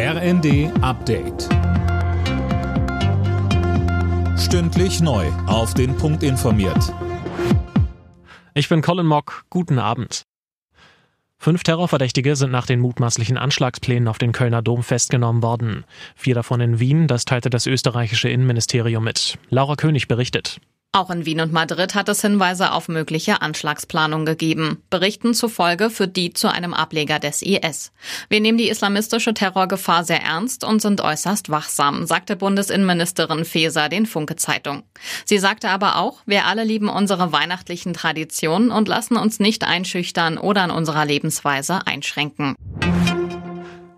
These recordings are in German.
RND Update. Stündlich neu. Auf den Punkt informiert. Ich bin Colin Mock. Guten Abend. Fünf Terrorverdächtige sind nach den mutmaßlichen Anschlagsplänen auf den Kölner Dom festgenommen worden. Vier davon in Wien, das teilte das österreichische Innenministerium mit. Laura König berichtet. Auch in Wien und Madrid hat es Hinweise auf mögliche Anschlagsplanung gegeben. Berichten zufolge führt die zu einem Ableger des IS. Wir nehmen die islamistische Terrorgefahr sehr ernst und sind äußerst wachsam, sagte Bundesinnenministerin Faeser den Funke Zeitung. Sie sagte aber auch, wir alle lieben unsere weihnachtlichen Traditionen und lassen uns nicht einschüchtern oder an unserer Lebensweise einschränken.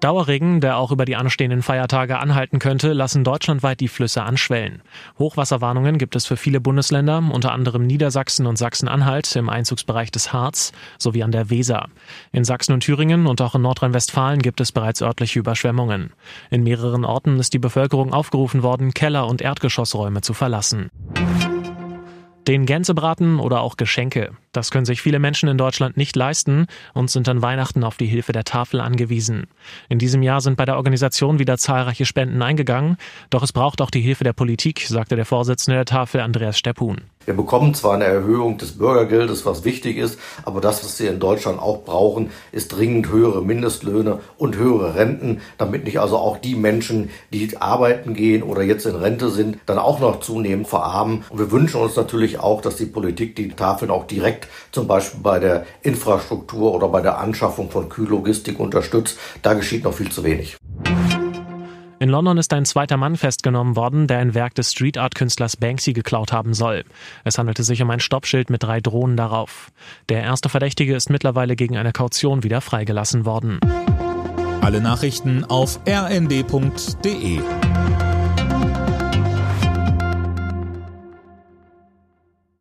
Dauerregen, der auch über die anstehenden Feiertage anhalten könnte, lassen deutschlandweit die Flüsse anschwellen. Hochwasserwarnungen gibt es für viele Bundesländer, unter anderem Niedersachsen und Sachsen-Anhalt im Einzugsbereich des Harz sowie an der Weser. In Sachsen und Thüringen und auch in Nordrhein-Westfalen gibt es bereits örtliche Überschwemmungen. In mehreren Orten ist die Bevölkerung aufgerufen worden, Keller und Erdgeschossräume zu verlassen. Den Gänsebraten oder auch Geschenke. Das können sich viele Menschen in Deutschland nicht leisten und sind an Weihnachten auf die Hilfe der Tafel angewiesen. In diesem Jahr sind bei der Organisation wieder zahlreiche Spenden eingegangen, doch es braucht auch die Hilfe der Politik, sagte der Vorsitzende der Tafel Andreas Steppun. Wir bekommen zwar eine Erhöhung des Bürgergeldes, was wichtig ist, aber das, was wir in Deutschland auch brauchen, ist dringend höhere Mindestlöhne und höhere Renten, damit nicht also auch die Menschen, die arbeiten gehen oder jetzt in Rente sind, dann auch noch zunehmend verarmen. Und wir wünschen uns natürlich auch, dass die Politik die Tafeln auch direkt zum Beispiel bei der Infrastruktur oder bei der Anschaffung von Kühllogistik unterstützt. Da geschieht noch viel zu wenig. In London ist ein zweiter Mann festgenommen worden, der ein Werk des Street Art Künstlers Banksy geklaut haben soll. Es handelte sich um ein Stoppschild mit drei Drohnen darauf. Der erste Verdächtige ist mittlerweile gegen eine Kaution wieder freigelassen worden. Alle Nachrichten auf rnd.de